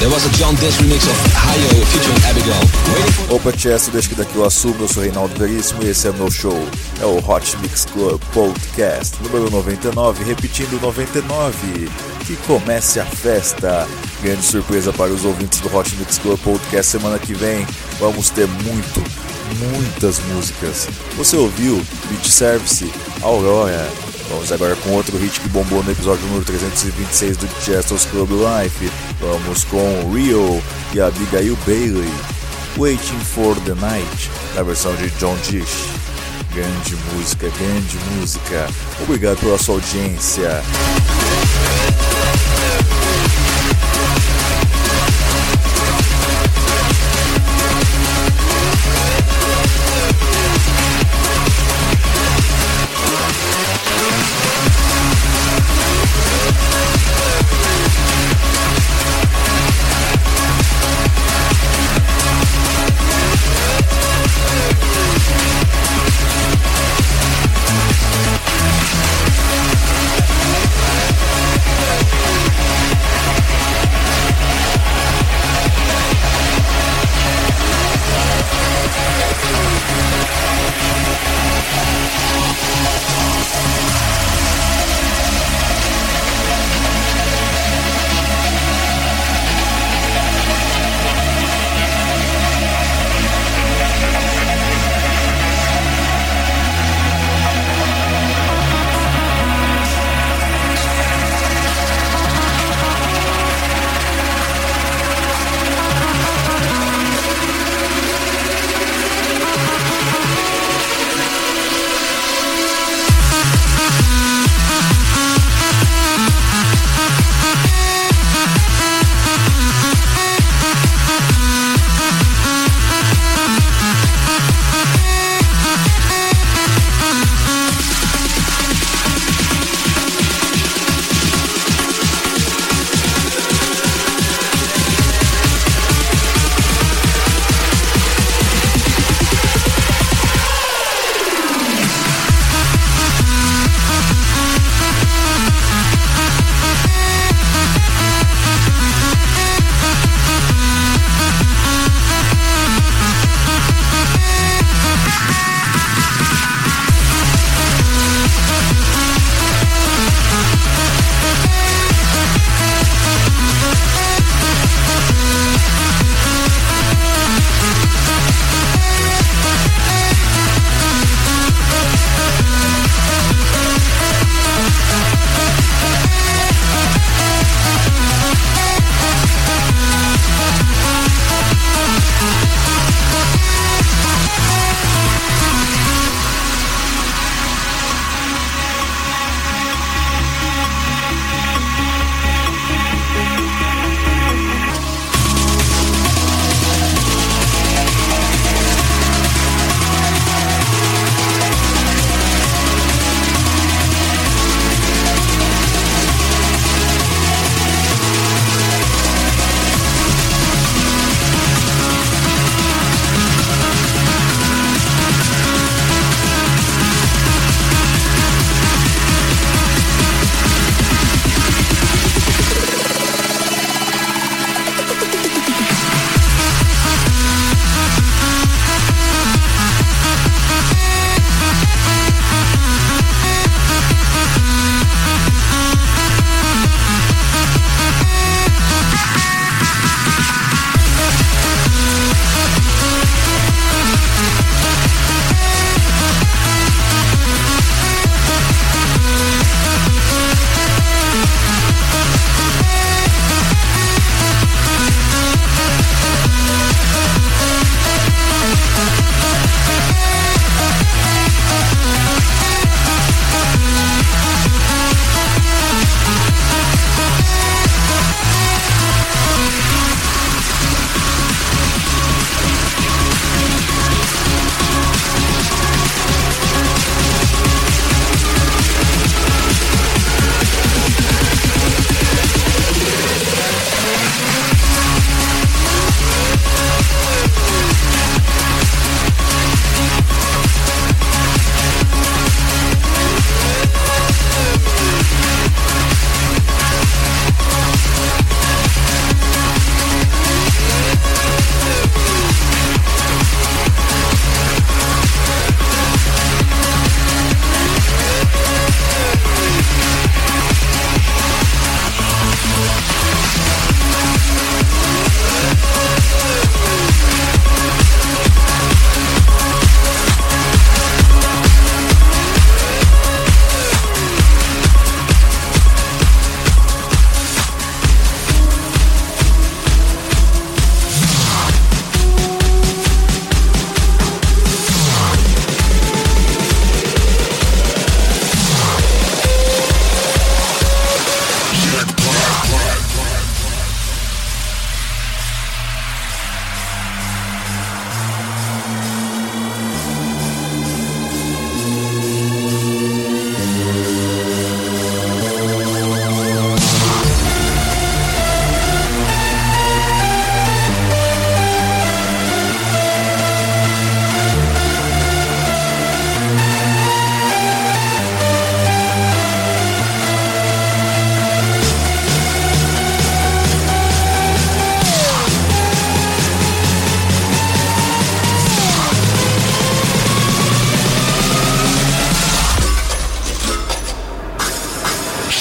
There was a John remix of Hayo featuring Abigail. Opa, Chester, deixa que daqui eu assumo, eu sou Reinaldo Veríssimo e esse é meu show. É o Hot Mix Club Podcast, número 99, repetindo 99. Que comece a festa. Grande surpresa para os ouvintes do Hot Mix Club Podcast semana que vem. Vamos ter muito, muitas músicas. Você ouviu Beat Service, Aurora. Vamos agora com outro hit que bombou no episódio número 326 do Chester's Club Life. Vamos com Rio e Abigail Bailey. Waiting for the Night, na versão de John Dish. Grande música, grande música. Obrigado pela sua audiência.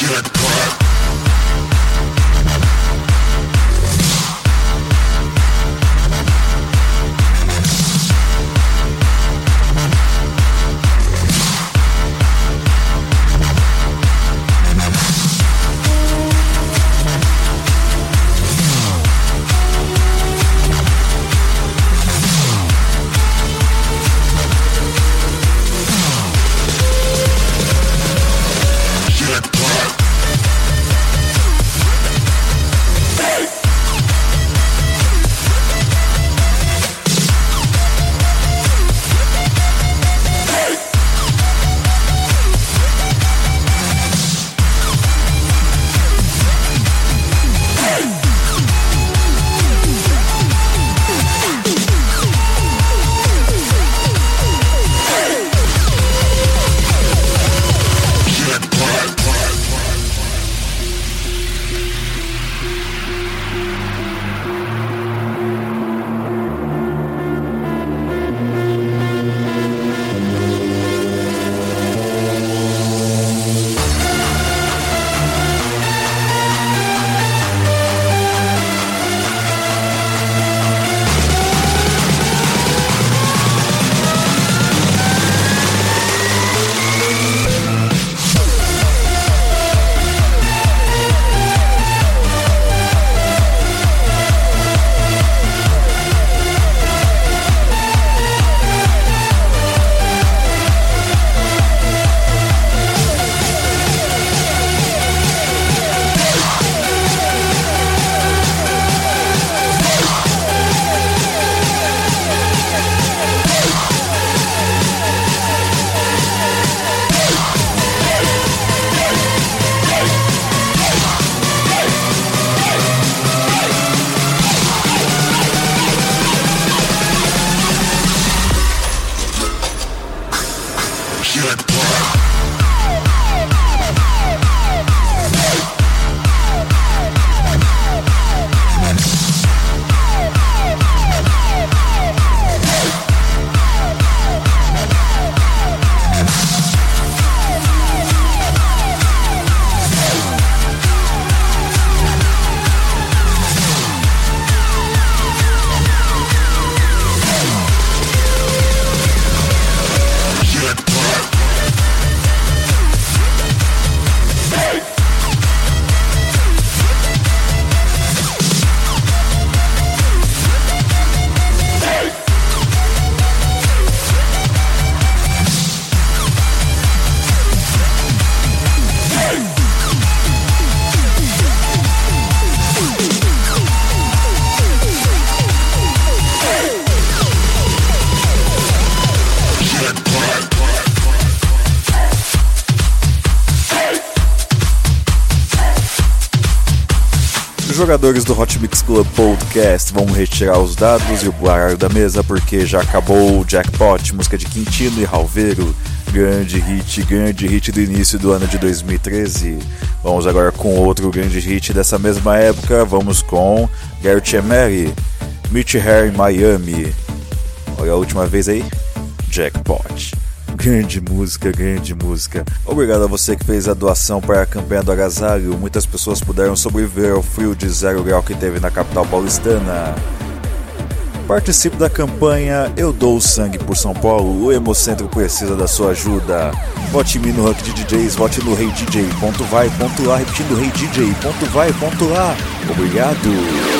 that part. Jogadores do Hot Mix Club Podcast, vamos retirar os dados e o baralho da mesa porque já acabou o Jackpot, música de Quintino e Ralveiro. Grande hit, grande hit do início do ano de 2013. Vamos agora com outro grande hit dessa mesma época. Vamos com Garrett Emery, Mitch Hair em Miami. Olha a última vez aí. Jackpot. Grande música, grande música. Obrigado a você que fez a doação para a campanha do agasalho. Muitas pessoas puderam sobreviver ao frio de zero grau que teve na capital paulistana. Participe da campanha Eu Dou Sangue por São Paulo. O Hemocentro precisa da sua ajuda. Vote em mim no ranking de DJs, vote no Rei DJ. Ponto vai, ponto lá, repetindo Rei DJ. Ponto vai, ponto lá. Obrigado.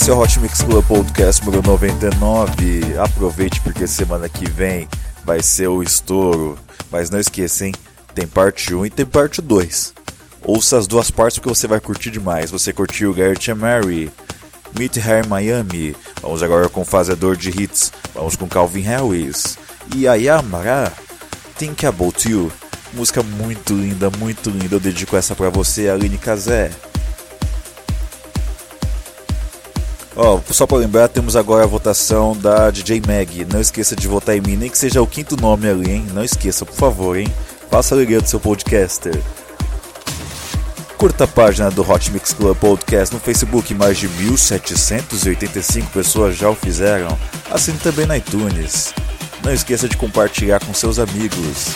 Esse é o Hot Mix Club Podcast número 99. Aproveite porque semana que vem vai ser o estouro. Mas não esqueça, hein? Tem parte 1 e tem parte 2. Ouça as duas partes porque você vai curtir demais. Você curtiu Garrett Mary, Meet Hair Miami. Vamos agora com Fazedor de Hits. Vamos com Calvin Harris. E Ayamara, Think About You. Música muito linda, muito linda. Eu dedico essa pra você, Aline Kazé. Ó, oh, só para lembrar, temos agora a votação da DJ Mag. Não esqueça de votar em mim, nem que seja o quinto nome ali, hein? Não esqueça, por favor, hein? Faça a alegria do seu podcaster. Curta a página do Hot Mix Club Podcast no Facebook, mais de 1.785 pessoas já o fizeram. Assine também na iTunes. Não esqueça de compartilhar com seus amigos.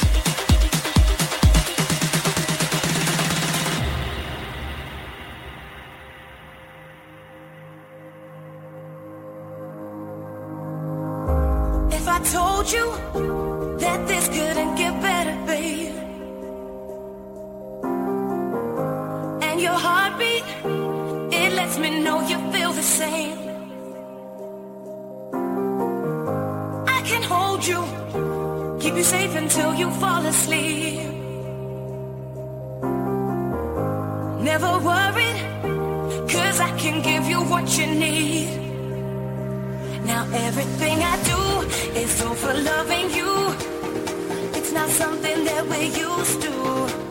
I told you that this couldn't get better, babe? And your heartbeat, it lets me know you feel the same. I can hold you, keep you safe until you fall asleep. Never worried, cause I can give you what you need. Now everything I do is all for loving you. It's not something that we're used to.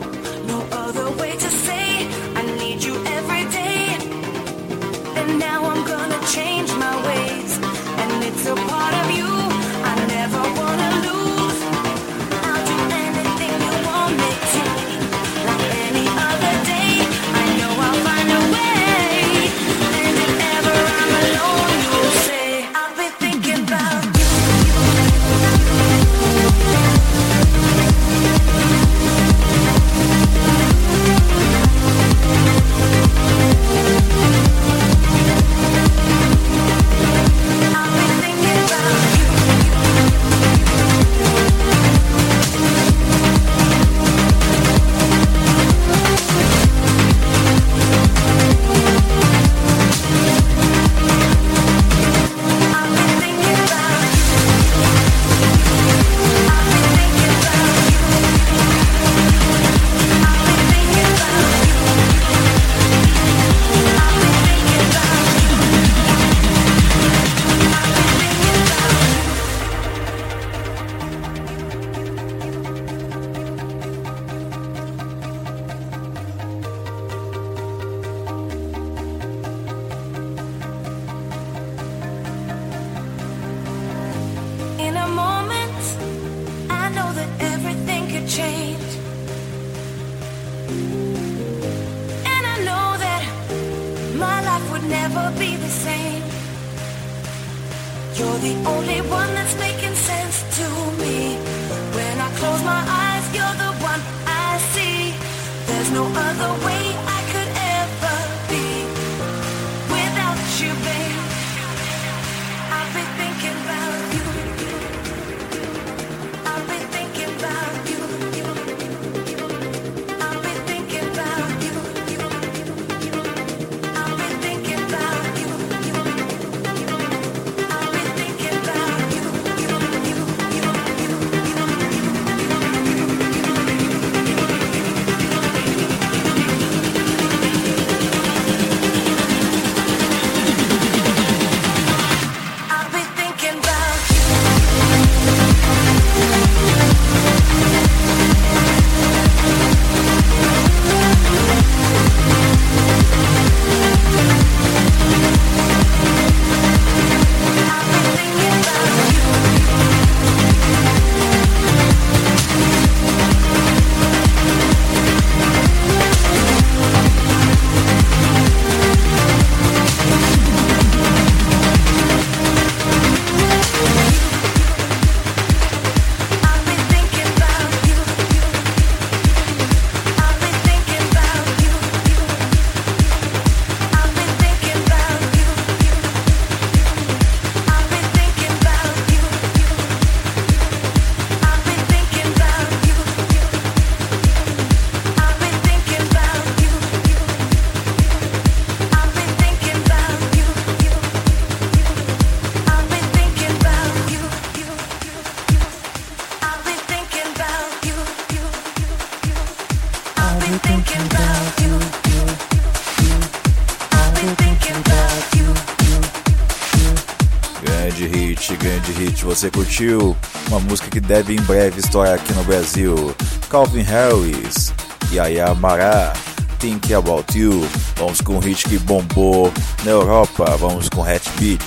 Você curtiu? Uma música que deve em breve estourar aqui no Brasil. Calvin Harris, Yaya Mará, Think About You. Vamos com um hit que bombou na Europa. Vamos com Hat Beat,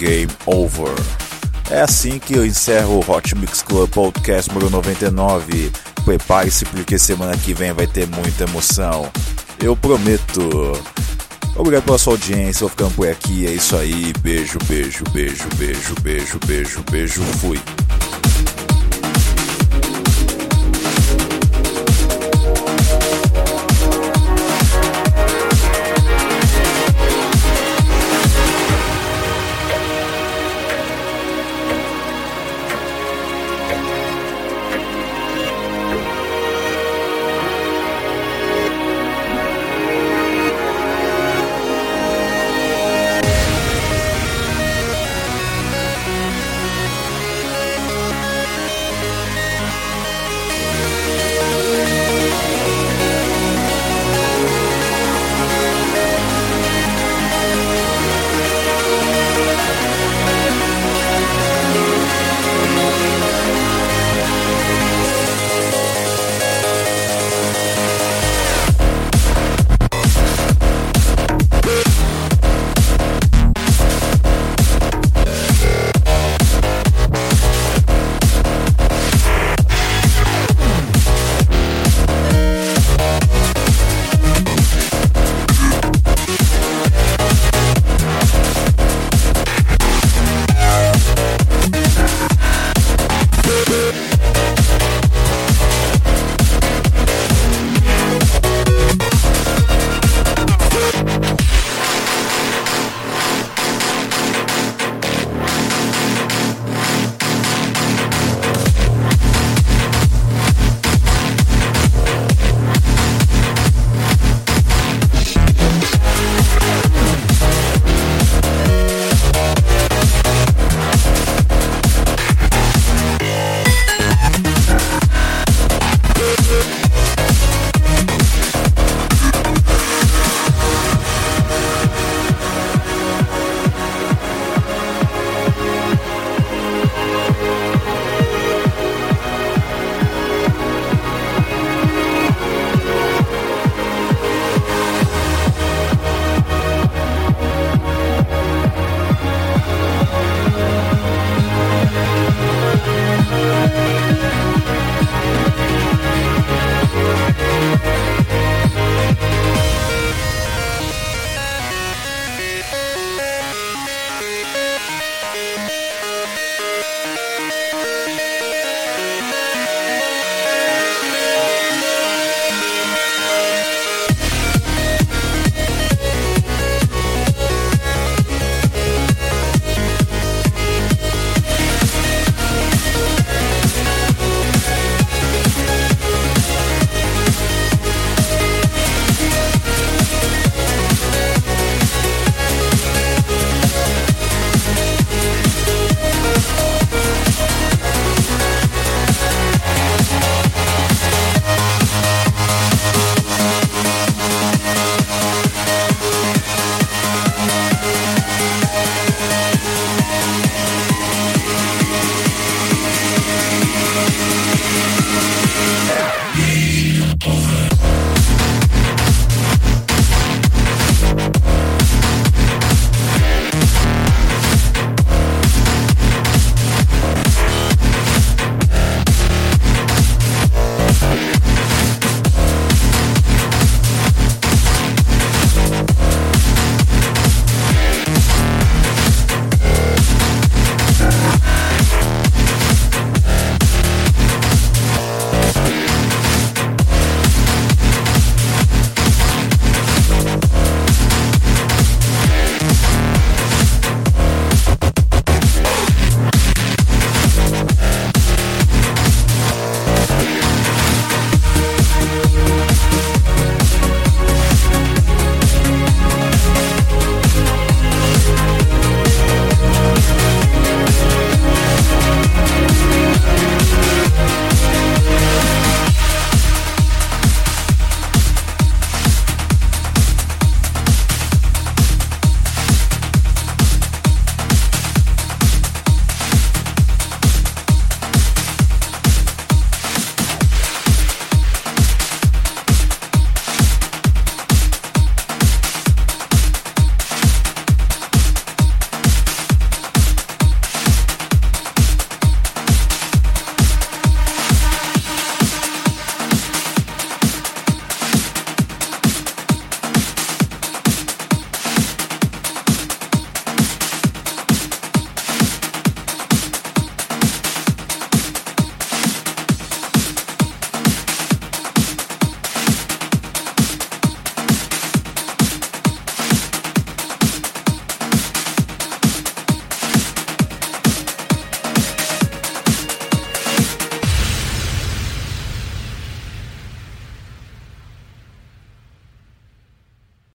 Game Over. É assim que eu encerro o Hot Mix Club Podcast número 99. Prepare-se porque semana que vem vai ter muita emoção. Eu prometo. Obrigado pela sua audiência, vou ficando por aqui. É isso aí. Beijo, beijo, beijo, beijo, beijo, beijo, beijo. Fui.